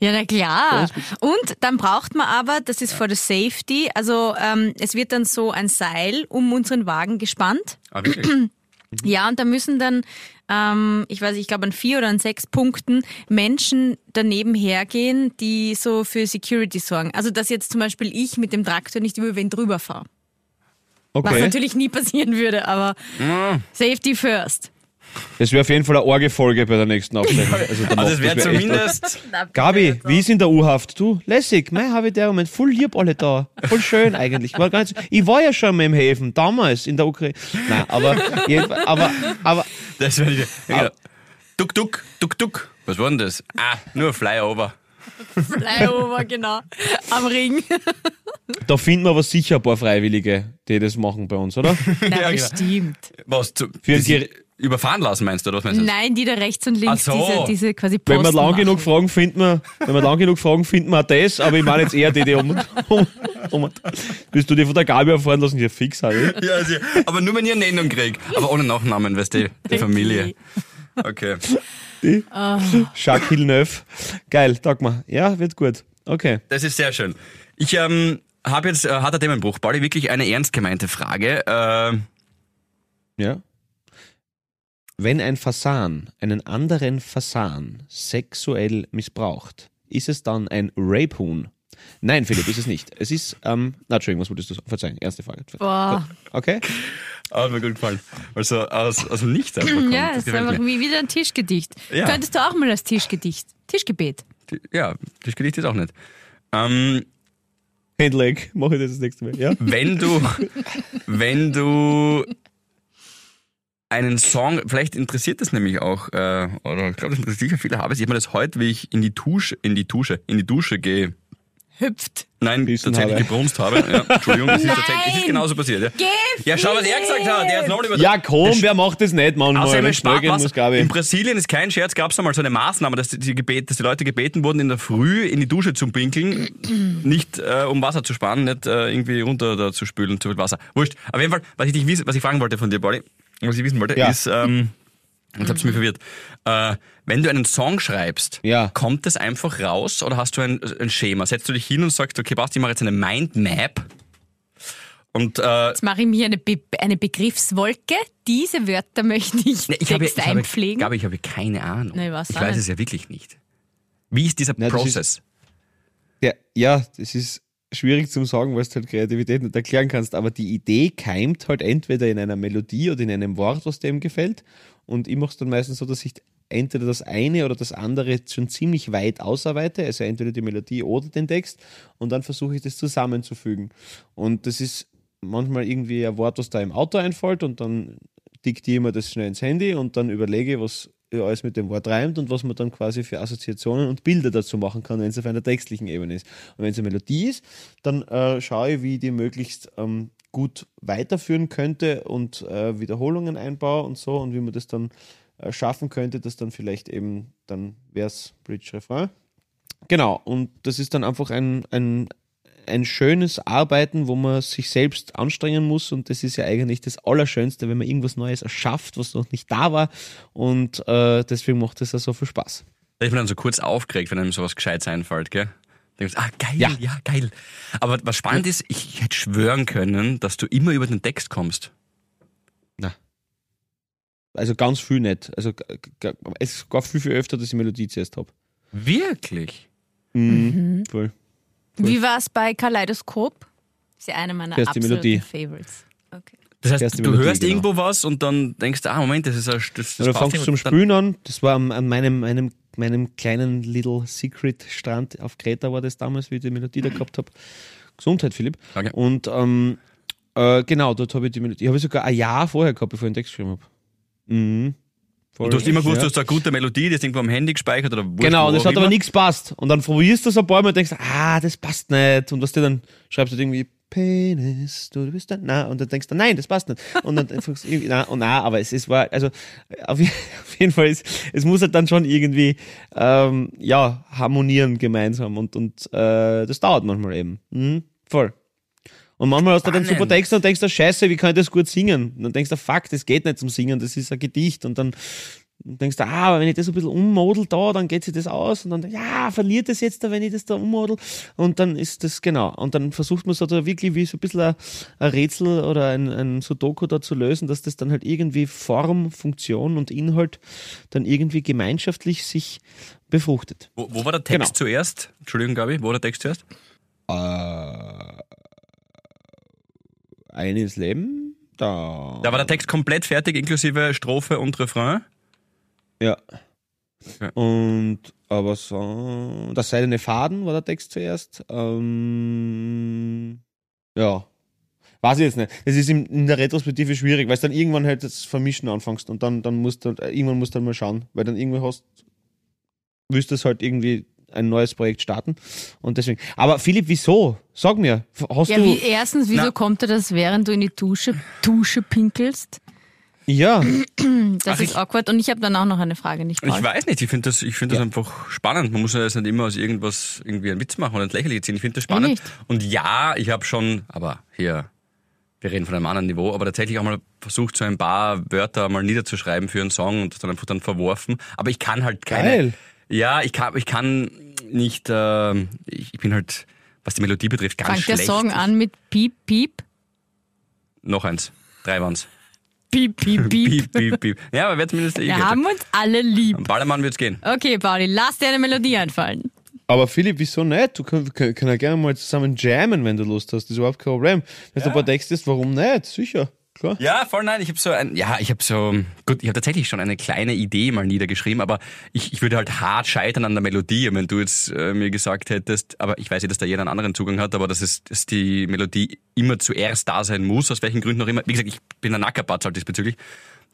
Ja, na klar. Und dann braucht man aber, das ist for the safety, also ähm, es wird dann so ein Seil um unseren Wagen gespannt. Ah, wirklich? Ja, und da müssen dann, ähm, ich weiß, nicht, ich glaube an vier oder an sechs Punkten Menschen daneben hergehen, die so für Security sorgen. Also dass jetzt zum Beispiel ich mit dem Traktor nicht über wen drüber fahre. Was Okay. natürlich nie passieren würde, aber Safety first. Das wäre auf jeden Fall eine Orge-Folge bei der nächsten Aufzeichnung. Also, danach, Also es wäre das wär echt- zumindest... Gabi, wie ist in der U-Haft? Du, lässig, mei, habe ich der Moment voll lieb alle da. Voll schön eigentlich. War ganz, ich war ja schon mal im Häfen, damals in der Ukraine. Nein, aber, aber, aber, Das wäre. Ja. Duck, duck, duck, duck. Was war denn das? Ah, nur Flyover. Flyover, genau. Am Ring. da finden wir aber sicher ein paar Freiwillige, die das machen bei uns, oder? Na, Ja, genau. bestimmt. Was? Zu, Für sich überfahren lassen meinst du, oder was meinst du? Nein, die da rechts und links so. diese, diese quasi Wenn wir Posten lang machen. genug fragen, finden wir, wenn wir lang genug fragen, finden wir auch das, aber ich meine jetzt eher die, die um, um, um Willst du die von der Gabi erfahren lassen? Ja, fix, halt. Ja, also, aber nur wenn ich eine Nennung krieg. Aber ohne Nachnamen, weißt du, die Familie. Okay. Jacques Villeneuve. Geil, tag mal. Ja, wird gut. Okay. Das ist sehr schön. Ich ähm, habe jetzt, äh, hat der Themenbruch, Pauli, wirklich eine ernst gemeinte Frage. Äh, Ja. Wenn ein Fasan einen anderen Fasan sexuell missbraucht, ist es dann ein Rape-Huhn? Nein, Philipp, ist es nicht. Es ist, ähm, na, Entschuldigung, was wolltest du sagen? Verzeihen, erste Frage. Boah. Okay? hat mir gut gefallen. Also aus, aus dem Nichts einfach kommt. Ja, es ist einfach wie wieder ein Tischgedicht. Ja. Könntest du auch mal als Tischgedicht, Tischgebet. Ja, das Gedicht ist auch nicht. Ähm, Handleg, mache ich das das nächste Mal. Ja? wenn du, wenn du einen Song, vielleicht interessiert das nämlich auch, äh, oder ich glaube, das interessiert sicher viele habe Ich habe mir das heute, wie ich in die Dusche, in die Dusche, in die Dusche gehe, Hüpft. Nein, Bissen tatsächlich habe. gebrunst habe. Ja, Entschuldigung, es ist, tatsächlich, es ist genauso passiert. Ja, Geh, ja schau, was er gesagt hat. Der ist nochmal über Ja, komm, wer macht das nicht manchmal? Außerdem Wenn schnell gehen Spaß. muss, glaube In. Brasilien ist kein Scherz, gab es einmal so eine Maßnahme, dass die, gebet, dass die Leute gebeten wurden, in der Früh in die Dusche zu pinkeln, nicht äh, um Wasser zu sparen, nicht äh, irgendwie runter da zu spülen, zu viel Wasser. Wurscht. Auf jeden Fall, was ich, dich wissen, was ich fragen wollte von dir, Pauli, was ich wissen wollte, Ja. ist, ähm, jetzt hab's mich verwirrt, äh, wenn du einen Song schreibst, Ja. kommt das einfach raus oder hast du ein, ein Schema? Setzt du dich hin und sagst, okay, passt, ich mache jetzt eine Mindmap und äh, Jetzt mache ich mir eine, Be eine Begriffswolke. Diese Wörter möchte ich, Nee, ich habe, Text ich habe, einpflegen. Gabi, ich habe keine Ahnung. Was ich auch weiß nicht. es ja wirklich nicht. Wie ist dieser Nein, ist- Prozess? Ja, ja, das ist schwierig zum sagen, weil du halt Kreativität nicht erklären kannst, aber die Idee keimt halt entweder in einer Melodie oder in einem Wort, was dem gefällt. Und ich mache es dann meistens so, dass ich entweder das eine oder das andere schon ziemlich weit ausarbeite, also entweder die Melodie oder den Text, und dann versuche ich das zusammenzufügen. Und das ist manchmal irgendwie ein Wort, was da im Auto einfällt, und dann diktiere ich mir das schnell ins Handy und dann überlege, was alles mit dem Wort reimt und was man dann quasi für Assoziationen und Bilder dazu machen kann, wenn es auf einer textlichen Ebene ist. Und wenn es eine Melodie ist, dann äh, schaue ich, wie ich die möglichst ähm, gut weiterführen könnte und äh, Wiederholungen einbaue und so und wie man das dann äh, schaffen könnte, dass dann vielleicht eben dann Vers, Bridge, Refrain. Genau, und das ist dann einfach ein, ein, ein schönes Arbeiten, wo man sich selbst anstrengen muss und das ist ja eigentlich das Allerschönste, wenn man irgendwas Neues erschafft, was noch nicht da war und äh, deswegen macht es ja so viel Spaß. Ist man dann so kurz aufgeregt, wenn einem sowas Gescheites einfällt, gell? Denkst, ah, geil, ja. Ja. geil. Aber was spannend ist, ich, ich hätte schwören können, dass du immer über den Text kommst. Na. Also ganz viel nicht. Also es gab viel, viel öfter, dass ich Melodie zuerst habe. Wirklich? Mhm. Voll. Wie war es bei Kaleidoskop? Ist ja eine meiner die absoluten Melodie. Favorites. Okay. Das heißt, du Melodie, hörst genau. irgendwo was und dann denkst du, ah, Moment, das ist ein, das, das Ja, du fängst zum Spülen an. Das war an, an meinem, meinem, meinem kleinen Little Secret Strand auf Kreta war das damals, wie ich die Melodie da gehabt habe. Gesundheit, Philipp. Danke. Und ähm, äh, genau, dort habe ich die Melodie. Habe ich sogar ein Jahr vorher gehabt, bevor ich den Text geschrieben habe. Mhm. Voll. Du hast immer gewusst, Ja. du hast eine gute Melodie, die ist irgendwo am Handy gespeichert oder wurscht, Genau, das hat aber immer. nichts passt. Und dann probierst du es ein paar Mal und denkst, ah, das passt nicht. Und was du dann schreibst du irgendwie, Penis, du bist ein, na, und dann denkst du, nein, das passt nicht. Und dann einfach so irgendwie, na, und na, aber es, es war, also, auf, auf jeden Fall, ist, es muss halt dann schon irgendwie, ähm, ja, harmonieren gemeinsam und, und, äh, das dauert manchmal eben. Mhm, voll. Und manchmal hast du dann super Text und denkst du, scheiße, wie kann ich das gut singen? Und dann denkst du, fuck, das geht nicht zum Singen, das ist ein Gedicht. Und dann denkst du, ah, aber wenn ich das ein bisschen ummodel da, dann geht sich das aus. Und dann, ja, verliert das jetzt da, wenn ich das da ummodel. Und dann ist das, genau. Und dann versucht man so da wirklich wie so ein bisschen ein, ein Rätsel oder ein, ein Sudoku da zu lösen, dass das dann halt irgendwie Form, Funktion und Inhalt dann irgendwie gemeinschaftlich sich befruchtet. Wo, wo war der Text Genau. zuerst? Entschuldigung, Gabi, wo war der Text zuerst? Äh, eines Leben? Da. Da war der Text komplett fertig, inklusive Strophe und Refrain. Ja. Ja. Und aber so, das seidene Faden war der Text zuerst. Ähm, ja. Weiß ich jetzt nicht. Das ist in, der Retrospektive schwierig, weil es dann irgendwann halt das Vermischen anfängst und dann, dann musst du, halt- irgendwann musst du dann mal schauen, weil dann irgendwann hast, willst du es halt irgendwie ein neues Projekt starten und deswegen. Aber Philipp, wieso? Sag mir, hast Ja, du, wie, erstens, wieso Na. kommt dir das, während du in die Dusche, Dusche pinkelst? ja, Das Ach, ist ich- awkward. Und ich habe dann auch noch eine Frage, nicht Ich weiß nicht, ich finde das, ich finde das einfach spannend. Man muss ja jetzt nicht immer aus irgendwas irgendwie einen Witz machen oder ein Lächerlich ziehen. Ich finde das spannend. Und ja, ich habe schon, aber hier, wir reden von einem anderen Niveau, aber tatsächlich auch mal versucht, so ein paar Wörter mal niederzuschreiben für einen Song und das dann einfach dann verworfen. Aber ich kann halt keine. Geil. Ja, ich kann, ich kann nicht, ähm, ich, ich bin halt, was die Melodie betrifft, ganz Fangt der schlecht. Song an mit Piep, Piep? Noch eins. Drei waren's. Piep, Piep, Piep. Piep, piep, piep. Ja, aber wer zumindest eh Wir haben uns alle lieb. Am Ballermann wird's gehen. Okay, Pauli, lass dir eine Melodie einfallen. Aber Philipp, wieso nicht? Du können, können, ja gerne mal zusammen jammen, wenn du Lust hast. Das ist überhaupt kein Problem. Wenn du ein paar Texte hast, warum nicht? Sicher. Klar. Ja, voll nein. Ich habe so ein, ja, ich habe so, gut, ich habe tatsächlich schon eine kleine Idee mal niedergeschrieben, aber ich, ich würde halt hart scheitern an der Melodie, wenn du jetzt äh, mir gesagt hättest, aber ich weiß ja, dass da jeder einen anderen Zugang hat, aber dass, es, dass die Melodie immer zuerst da sein muss, aus welchen Gründen auch immer. Wie gesagt, ich bin ein Nackerpatz halt diesbezüglich.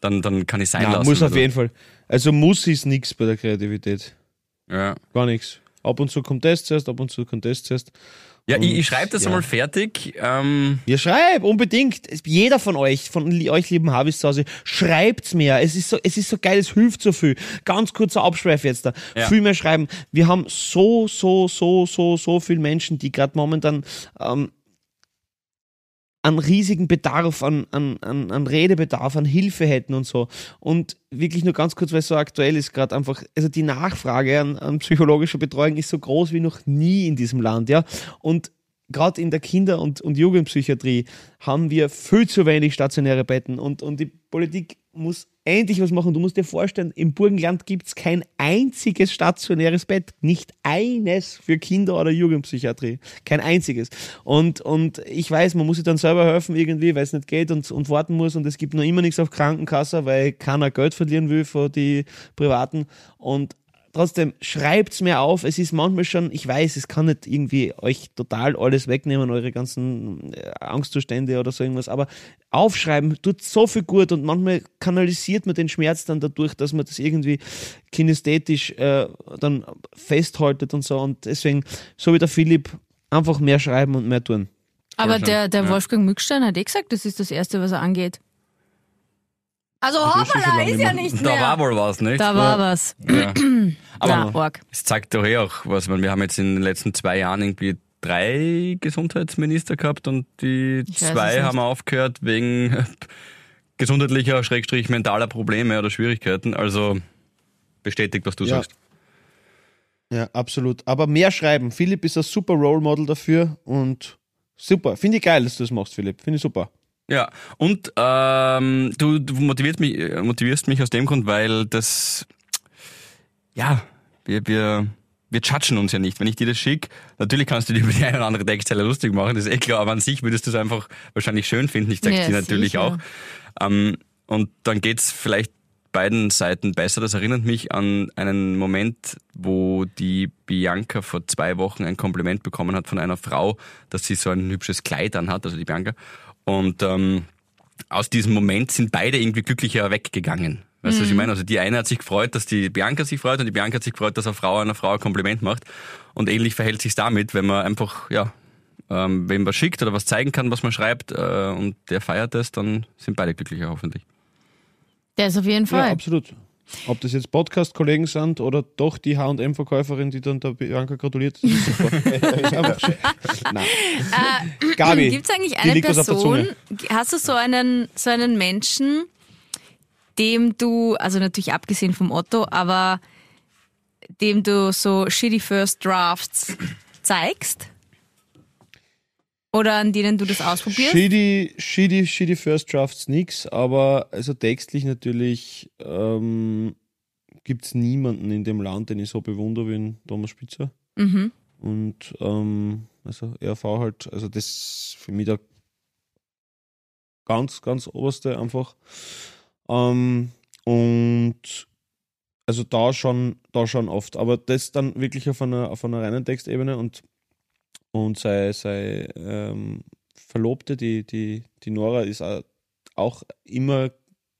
Dann, dann kann ich sein Ja, lassen. muss auf oder- jeden Fall. Also muss ist nichts bei der Kreativität. Ja, Gar nichts. Ab und zu kommt das zuerst, ab und zu kommt das zuerst. Ja ich, Und, ich schreibe das ja. einmal fertig. Ähm, Ja, schreib, unbedingt. Jeder von euch, von euch lieben Habis zu Hause, schreibt's mehr. Es ist so, es ist so geil, es hilft so viel. Ganz kurzer Abschweif jetzt da. Ja. Viel mehr schreiben. Wir haben so, so, so, so, so viele Menschen, die gerade momentan ähm, an riesigen Bedarf, an, an, an, an Redebedarf, an Hilfe hätten und so. Und wirklich nur ganz kurz, weil es so aktuell ist, gerade einfach, also die Nachfrage an, an psychologischer Betreuung ist so groß wie noch nie in diesem Land, ja. Und gerade in der Kinder- und, und Jugendpsychiatrie haben wir viel zu wenig stationäre Betten und, und die Politik muss endlich was machen. Du musst dir vorstellen, im Burgenland gibt es kein einziges stationäres Bett. Nicht eines für Kinder- oder Jugendpsychiatrie. Kein einziges. Und, und ich weiß, man muss sich dann selber helfen irgendwie, weil es nicht geht und, und warten muss und es gibt noch immer nichts auf Krankenkasse, weil keiner Geld verlieren will für die Privaten. Und trotzdem schreibt's mir auf. Es ist manchmal schon, ich weiß, es kann nicht irgendwie euch total alles wegnehmen, eure ganzen äh, Angstzustände oder so irgendwas, aber aufschreiben tut so viel gut und manchmal kanalisiert man den Schmerz dann dadurch, dass man das irgendwie kinästhetisch äh, dann festhaltet und so und deswegen, so wie der Philipp, einfach mehr schreiben und mehr tun. Aber der, der ja. Wolfgang Mückstein hat eh gesagt, das ist das Erste, was er angeht. Also ist hoppala, lange ist ja nicht nicht da mehr. war wohl was, nicht? da war was. ja. Aber Na. Es zeigt doch eh auch was. Ich meine, Wir haben jetzt in den letzten zwei Jahren irgendwie drei Gesundheitsminister gehabt und die Ich zwei nicht. haben aufgehört wegen gesundheitlicher, schrägstrich mentaler Probleme oder Schwierigkeiten. Also bestätigt, was du Ja. sagst. Ja, absolut. Aber mehr schreiben. Philipp ist ein super Role Model dafür und super. Finde ich geil, dass du das machst, Philipp. Finde ich super. Ja, und ähm, du, du motivierst, mich, äh, motivierst mich aus dem Grund, weil das, ja, wir, wir, wir judgen uns ja nicht. Wenn ich dir das schicke, natürlich kannst du dir über die eine oder andere Textzeile lustig machen, das ist eh klar, aber an sich würdest du es einfach wahrscheinlich schön finden. Ich zeig's Ja, dir natürlich sicher. auch. Ähm, und dann geht's vielleicht beiden Seiten besser. Das erinnert mich an einen Moment, wo die Bianca vor zwei Wochen ein Kompliment bekommen hat von einer Frau, dass sie so ein hübsches Kleid anhat, also die Bianca. Und ähm, aus diesem Moment sind beide irgendwie glücklicher weggegangen. Weißt du, was ich meine? Also die eine hat sich gefreut, dass die Bianca sich freut und die Bianca hat sich gefreut, dass eine Frau einer Frau ein Kompliment macht. Und ähnlich verhält sich damit, wenn man einfach, ja, ähm, wem was schickt oder was zeigen kann, was man schreibt äh, und der feiert es, dann sind beide glücklicher hoffentlich. Der ist auf jeden Ja, Fall. absolut. Ob das jetzt Podcast-Kollegen sind oder doch die H&M-Verkäuferin, die dann der Bianca gratuliert. Nein. Gabi, Gibt es eigentlich eine Person, hast du so einen, so einen Menschen, dem du, also natürlich abgesehen vom Otto, aber dem du so shitty First Drafts zeigst? Oder an denen du das ausprobierst? Shitty, shitty, shitty First Drafts nix, aber also textlich natürlich ähm, gibt es niemanden in dem Land, den ich so bewundere wie Thomas Spitzer. Mhm. Und ähm, also RV halt, also das ist für mich der ganz, ganz oberste einfach. Ähm, und also da schon, da schon oft. Aber das dann wirklich auf einer, auf einer reinen Textebene und, und sei, sei ähm, Verlobte, die, die, die Nora, ist auch, immer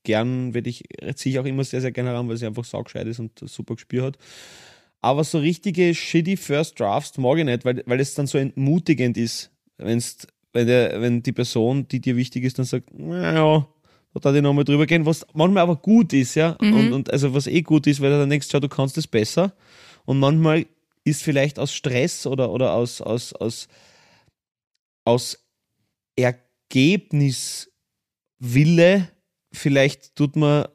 gern, werde ich, ziehe ich auch immer sehr, sehr gerne heran, weil sie einfach saugescheit ist und super Gespür hat. Aber so richtige shitty First Drafts mag ich nicht, weil, weil es dann so entmutigend ist, wenn's, wenn, der, wenn die Person, die dir wichtig ist, dann sagt, naja, da darf ich nochmal drüber gehen, was manchmal aber gut ist, ja. Und, und also was eh gut ist, weil du dann denkst, schau, du kannst es besser. Und manchmal ist vielleicht aus Stress oder, oder aus, aus, aus, aus Ergebniswille, vielleicht tut man,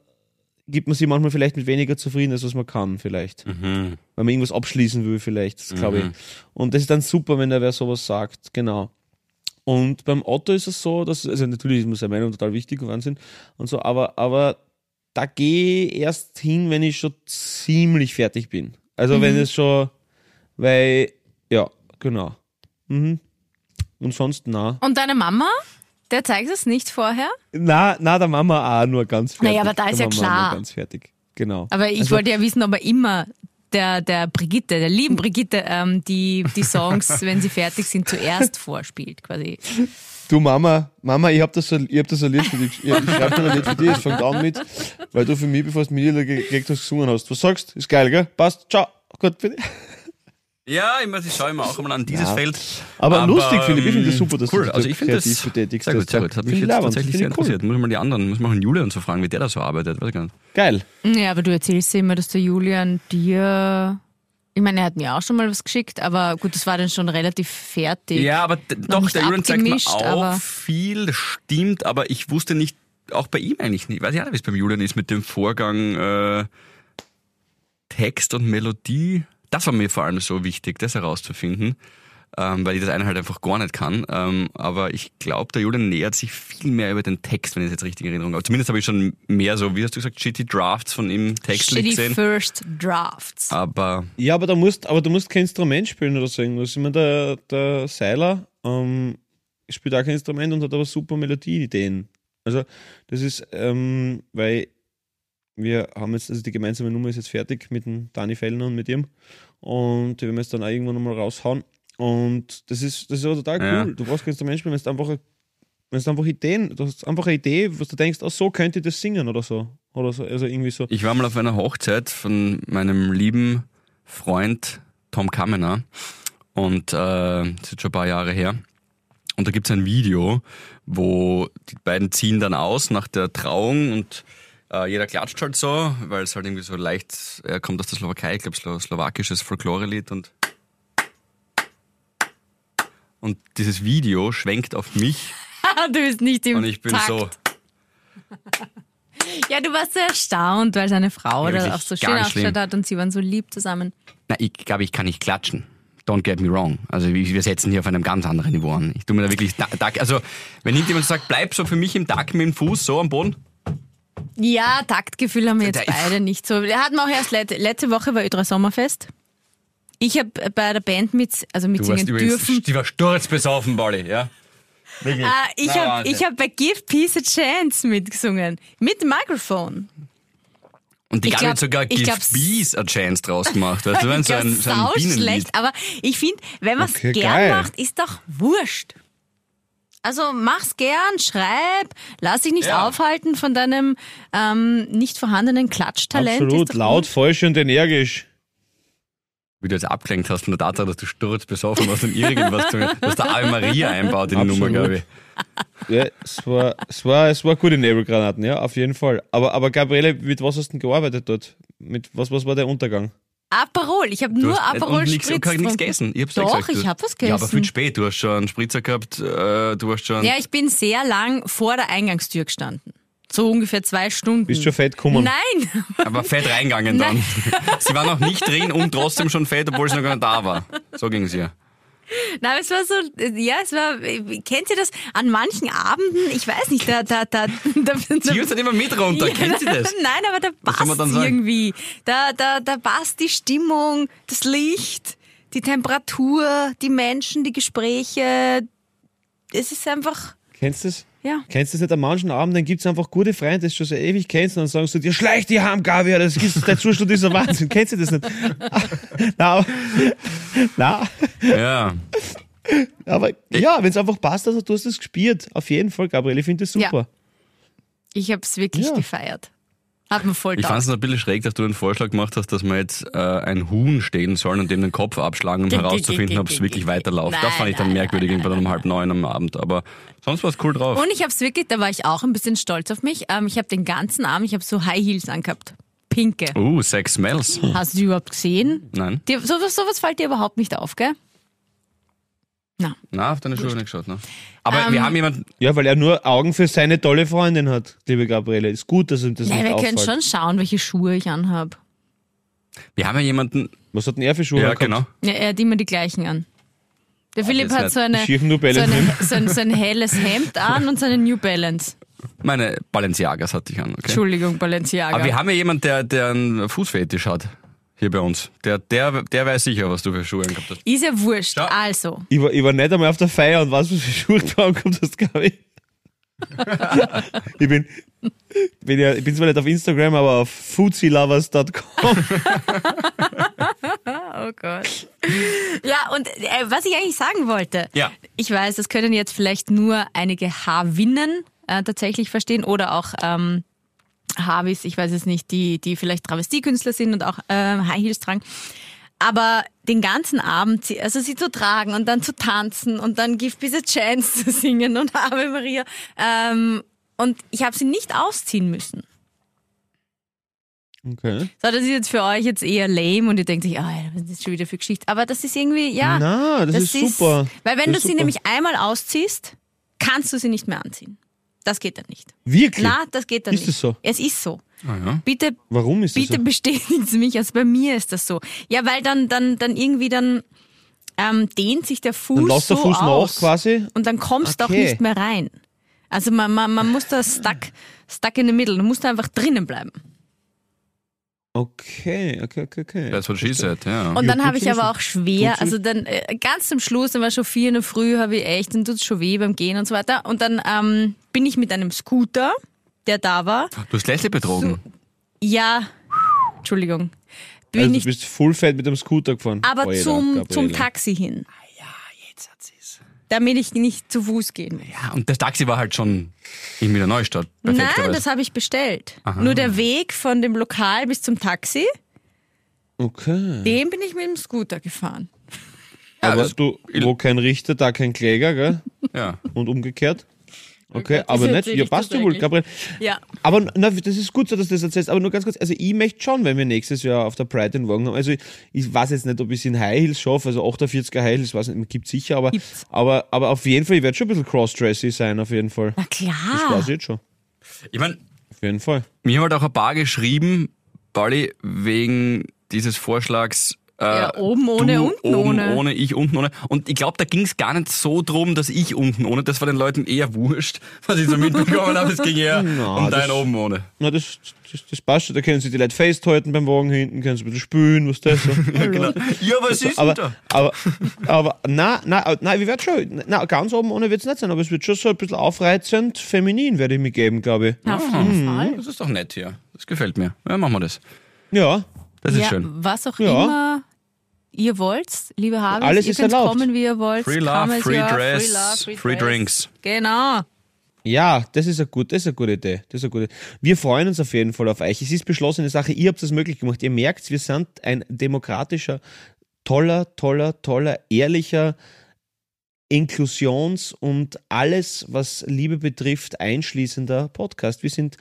gibt man sich manchmal vielleicht mit weniger zufrieden, als was man kann, vielleicht Mhm. wenn man irgendwas abschließen will, vielleicht, das glaube ich. Mhm. Und das ist dann super, wenn da wer sowas sagt, genau. Und beim Otto ist es so, dass, also natürlich ist mir seine Meinung total wichtig und Wahnsinn und so, aber, aber da gehe ich erst hin, wenn ich schon ziemlich fertig bin. Also wenn es schon, weil, ja, genau. Mhm. Und sonst, na. Und deine Mama? Der zeigt es nicht vorher? Na, na, der Mama auch nur ganz fertig. Naja, aber da ist der ja Mama klar. Ganz fertig. Genau. Aber ich Also- wollte ja wissen, ob er immer der, der Brigitte, der lieben Brigitte, ähm, die, die Songs, wenn sie fertig sind, zuerst vorspielt, quasi. Du Mama, Mama, ich hab das, ich hab das ein Lied für dich. Ich, ich schreib dir ein Lied für dich, es fängt an mit, weil du für mich, bevor du mir gekriegt hast, gesungen hast. Was sagst? Ist geil, gell? Passt, ciao. Gut, bitte. Ja, ich, muss- ich schaue immer auch mal an dieses Ja. Feld. Aber lustig, Philipp, ich finde das super, dass cool. du also ich finde das betätigt sehr gut, sehr gut. Hat mich Finde ich jetzt tatsächlich finde sehr ich cool. interessiert. Muss ich mal die anderen, muss man auch den Julian so fragen, wie der da so arbeitet. Weiß ich gar nicht. Geil. Ja, aber du erzählst ja immer, dass der Julian dir. Ich meine, er hat mir auch schon mal was geschickt, aber gut, das war dann schon relativ fertig. Ja, aber doch, der Julian zeigt mir auch aber- viel, das stimmt, aber ich wusste nicht, auch bei ihm eigentlich nicht, weiß ich auch nicht, wie es beim Julian ist mit dem Vorgang äh, Text und Melodie. Das war mir vor allem so wichtig, das herauszufinden, ähm, weil ich das eine halt einfach gar nicht kann. Ähm, aber ich glaube, der Julian nähert sich viel mehr über den Text, wenn ich es jetzt richtig in Erinnerung habe. Zumindest habe ich schon mehr so, wie hast du gesagt, shitty Drafts von ihm textlich Shitty gesehen. First Drafts. Aber Ja, aber, da musst, aber du musst kein Instrument spielen oder so irgendwas. Ich meine, der, der Seiler ähm, spielt auch kein Instrument und hat aber super Melodieideen. Also, das ist, ähm, weil wir haben jetzt, also die gemeinsame Nummer ist jetzt fertig mit dem Dani Fellner und mit ihm. Und die werden wir jetzt dann auch irgendwann nochmal raushauen. Und das ist, das ist aber total Ja. cool. Du brauchst kein Instrument spielen, wenn du einfach, wenn du einfach Ideen, du hast einfach eine Idee, was du denkst, ach, so könnte ich das singen oder so. Oder so, also irgendwie so. Ich war mal auf einer Hochzeit von meinem lieben Freund Tom Kamener und äh, das ist schon ein paar Jahre her. Und da gibt es ein Video, wo die beiden ziehen dann aus nach der Trauung und äh, jeder klatscht halt so, weil es halt irgendwie so leicht, er kommt aus der Slowakei, ich glaube Slo slowakisches Folklore-Lied und und dieses Video schwenkt auf mich du bist nicht im und ich bin Takt. so, Ja, du warst so erstaunt, weil seine Frau Ja, da auch so schön schlimm. hat und sie waren so lieb zusammen. Na, ich glaube, ich kann nicht klatschen. Don't get me wrong. Also wir setzen hier auf einem ganz anderen Niveau an. Ich tue mir da wirklich, also wenn irgendjemand sagt, bleib so für mich im Takt mit dem Fuß so am Boden. Ja, Taktgefühl haben wir jetzt beide nicht so. Wir hatten auch erst letzte, letzte Woche war Ödra Sommerfest. Ich habe bei der Band mit, also warst übrigens, dürfen. die war sturzbesoffen, Balli, ja. Wirklich. Ah, ich habe hab bei Give Peace a Chance mitgesungen. Mit Mikrofon. Und die ich haben sogar Give glaub, Bees a Chance draus gemacht. Du, ich so ein, so ein schlecht, aber ich finde, wenn man es Okay, gern geil. macht, ist doch wurscht. Also mach's gern, schreib, lass dich nicht Ja. aufhalten von deinem ähm, nicht vorhandenen Klatschtalent. Absolut, laut, falsch und energisch. Wie du jetzt abgelenkt hast von der Tatsache, dass du sturzbesoffen warst und irgendwas zu Du hast da Ave Maria einbaut in die Absolut. Nummer, glaube ich. Ja, es war, es war, es war gute Nebelgranaten, ja, auf jeden Fall. Aber, aber Gabriele, mit was hast du denn gearbeitet dort? Mit was, was war der Untergang? Aperol, ich habe nur hast Aperol und nichts, Spritz und nichts getrunken. gegessen. Ich hab's Doch, gesagt. Ich hab was Ja, aber gegessen. viel spät. Du hast schon einen Spritzer gehabt, äh, du hast schon... Ja, ich bin sehr lang vor der Eingangstür gestanden. So ungefähr zwei Stunden. Bist schon fett gekommen? Nein, Aber fett reingegangen dann. Sie war noch nicht drin und trotzdem schon fett, obwohl sie noch gar nicht da war. So ging es ihr. Nein, es war so, ja, es war, kennt ihr das? An manchen Abenden, ich weiß nicht, da, da, da, da, da Sie uns dann immer mit runter, Ja, kennt sie das? Nein, aber da passt irgendwie. Da, da, da passt die Stimmung, das Licht, die Temperatur, die Menschen, die Gespräche. Es ist einfach, Kennst du das? Ja. Kennst du das nicht an manchen Abenden, gibt es einfach gute Freunde, die du schon so ewig kennst und dann sagen sie dir, schleich die heim, Gabi, das ist, dein Zustand ist ein Wahnsinn. Kennst du das nicht? Na, aber, na, Ja. aber ja, wenn es einfach passt, also du hast es gespielt. Auf jeden Fall, Gabriele, ich finde das super. Ich habe es wirklich Ja. gefeiert. Hat mir voll Ich fand es ein bisschen schräg, dass du den Vorschlag gemacht hast, dass wir jetzt äh, ein Huhn stehen sollen und dem den Kopf abschlagen, um herauszufinden, ob es wirklich weiterläuft. Nein, das fand ich dann merkwürdig, irgendwann um halb neun am Abend. Aber sonst war es cool drauf. Und ich habe es wirklich, da war ich auch ein bisschen stolz auf mich. Ähm, ich habe den ganzen Abend, ich habe so High Heels angehabt. Pinke. Uh, Sex Smells. Hast du die überhaupt gesehen? Nein. Dir, sowas, sowas fällt dir überhaupt nicht auf, gell? Na. Na, auf deine Schuhe nicht geschaut, ne? Aber Ähm, wir haben jemanden, Ja, weil er nur Augen für seine tolle Freundin hat, liebe Gabriele. Ist gut, dass ihm das Nein, nicht wir können auffällt. schon schauen, welche Schuhe ich anhab. wir haben ja jemanden, Was hat denn er für Schuhe ja genau. Ja, er hat immer die gleichen an. Der Philipp hat so, eine, so, eine, so, ein, so ein helles Hemd an und so eine New Balance. Meine Balenciagas hatte ich an, okay? Entschuldigung, Balenciaga. Aber wir haben ja jemanden, der, der einen Fußfetisch hat. Hier bei uns. Der, der, der weiß sicher, was du für Schuhe angehabt hast. Ist ja wurscht. Ja. Also, Ich war, ich war nicht einmal auf der Feier und was du für Schuhe du angehabt hast, Gabi. ich bin, bin ja, ich bin zwar nicht auf Instagram, aber auf foodsylovers.com. Oh Gott. Ja, und äh, was ich eigentlich sagen wollte, Ja. ich weiß, das können jetzt vielleicht nur einige Havinnen äh, tatsächlich verstehen oder auch ähm, Havis, ich weiß es nicht, die, die vielleicht Travestiekünstler sind und auch ähm, High Heels tragen. Aber den ganzen Abend, sie- also sie zu tragen und dann zu tanzen und dann Give Peace a Chance zu singen und Ave Maria. Ähm, und ich habe sie nicht ausziehen müssen. Okay. So, das ist jetzt für euch jetzt eher lame und ihr denkt euch, ah, was ist das schon wieder für Geschichte? Aber das ist irgendwie, ja. Na, das ist super. Weil wenn Das du ist sie super. nämlich einmal ausziehst, kannst du sie nicht mehr anziehen. Das geht dann nicht. Wirklich? Na, das geht dann Ist nicht. es so? Es ist so. Ah, ja. Bitte, Warum ist das bitte so? bestätigen Sie mich. Also bei mir ist das so. Ja, weil dann, dann, dann irgendwie dann ähm, dehnt sich der Fuß Dann lass der so Fuß aus nach quasi. und dann kommst du auch Okay. nicht mehr rein. Also man, man, man muss da stuck, stuck in the middle. Du musst da einfach drinnen bleiben. Okay, okay, okay, okay. That's what she said, ja. Und dann habe ich aber auch schwer, also dann äh, ganz zum Schluss, dann war schon vier in der Früh, habe ich echt, dann tut's schon weh beim Gehen und so weiter. Und dann ähm, bin ich mit einem Scooter, der da war, Du hast Leslie betrogen. ja, Entschuldigung, bin Also du ich bist Fullfett mit dem Scooter gefahren. aber Alter, zum, Gabriele. zum Taxi hin. Damit ich nicht zu Fuß gehen muss. Ja, und das Taxi war halt schon in Wiener Neustadt. Nein, das habe ich bestellt. Nur der Weg von dem Lokal bis zum Taxi, Okay. den bin ich mit dem Scooter gefahren. Aber das- du, wo kein Richter, da kein Kläger, gell? Ja. Und umgekehrt. Okay, Das aber nicht. Ja, passt das ja wohl. Gabriel. Ja. Aber na, das ist gut so, dass du das erzählst. Aber nur ganz kurz, also ich möchte schon, wenn wir nächstes Jahr auf der Pride den Wagen haben. Also ich, ich weiß jetzt nicht, ob ich es in High Heels schaffe, also 48er High Heels, weiß nicht, gibt sicher, aber, Gibt's. aber, aber auf jeden Fall, ich werde schon ein bisschen crossdressy sein, auf jeden Fall. Na Das klar. weiß ich jetzt schon. Ich meine, Auf jeden Fall. mir haben halt auch ein paar geschrieben, Pauli, wegen dieses Vorschlags. Äh, Ja, oben ohne, du unten oben ohne. ohne, ich unten ohne. Und ich glaube, da ging es gar nicht so drum, dass ich unten ohne, das war den Leuten eher wurscht, was ich so mitbekommen habe. Es ging eher Na, um das- dein oben ohne. Na, das, das, das passt schon. Da können sie die Leute festhalten beim Wagen hinten, können sie ein bisschen spülen, was das so. Genau. Ja, was ist aber, denn da? aber, aber, na, na, na, wir werden schon, na, ganz oben ohne wird es nicht sein, aber es wird schon so ein bisschen aufreizend feminin, werde ich mir geben, glaube ich. Auf jeden Fall. Das ist doch nett hier. Das gefällt mir. Ja, machen wir das. Ja, Das ist ja, schön. Was auch Ja. immer ihr wollt, liebe Habis, Alles ihr ist könnt erlaubt. kommen, wie ihr wollt. Free love, free are, dress, free, love, free, free dress. drinks. Genau. Ja, das ist eine gute, das ist eine gute Idee. Das ist eine gute. Wir freuen uns auf jeden Fall auf euch. Es ist beschlossene Sache. Ihr habt es möglich gemacht. Ihr merkt, wir sind ein demokratischer, toller, toller, toller, ehrlicher, Inklusions- und alles, was Liebe betrifft, einschließender Podcast. Wir sind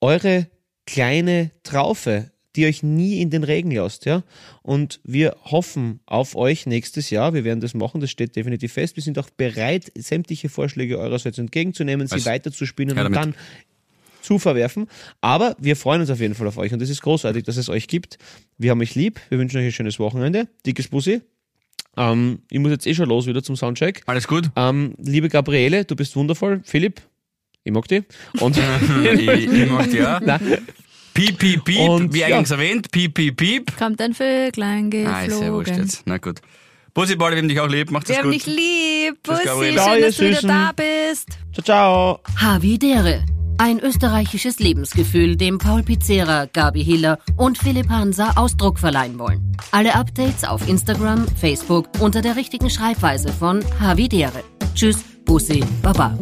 eure kleine Traufe, die euch nie in den Regen lasst, ja. Und wir hoffen auf euch nächstes Jahr. Wir werden das machen, das steht definitiv fest. Wir sind auch bereit, sämtliche Vorschläge eurerseits entgegenzunehmen, sie Was? weiterzuspinnen Ja, und dann zu verwerfen. Aber wir freuen uns auf jeden Fall auf euch und es ist großartig, dass es euch gibt. Wir haben euch lieb. Wir wünschen euch ein schönes Wochenende. Dickes Bussi. Ähm, ich muss jetzt eh schon los wieder zum Soundcheck. Alles gut? Ähm, liebe Gabriele, du bist wundervoll. Philipp, ich mag dich. Und ich, ich mag die auch. Na, Piep, piep, piep, Und, wie ja. eingangs erwähnt. Piep, piep, piep. Kommt ein Vöglein Ah, ist ja wurscht geflogen. jetzt. Na gut. Bussi, Pauli, wir haben dich auch lieb. Macht's Wir es haben gut. dich lieb. Bussi, Gabriele. schön, Ciao, dass du wieder da bist. ciao, ciao. Havidere. Ein österreichisches Lebensgefühl, dem Paul Pizzera, Gabi Hiller und Philipp Hansa Ausdruck verleihen wollen. Alle Updates auf Instagram, Facebook unter der richtigen Schreibweise von Havidere. Tschüss, Bussi, Baba.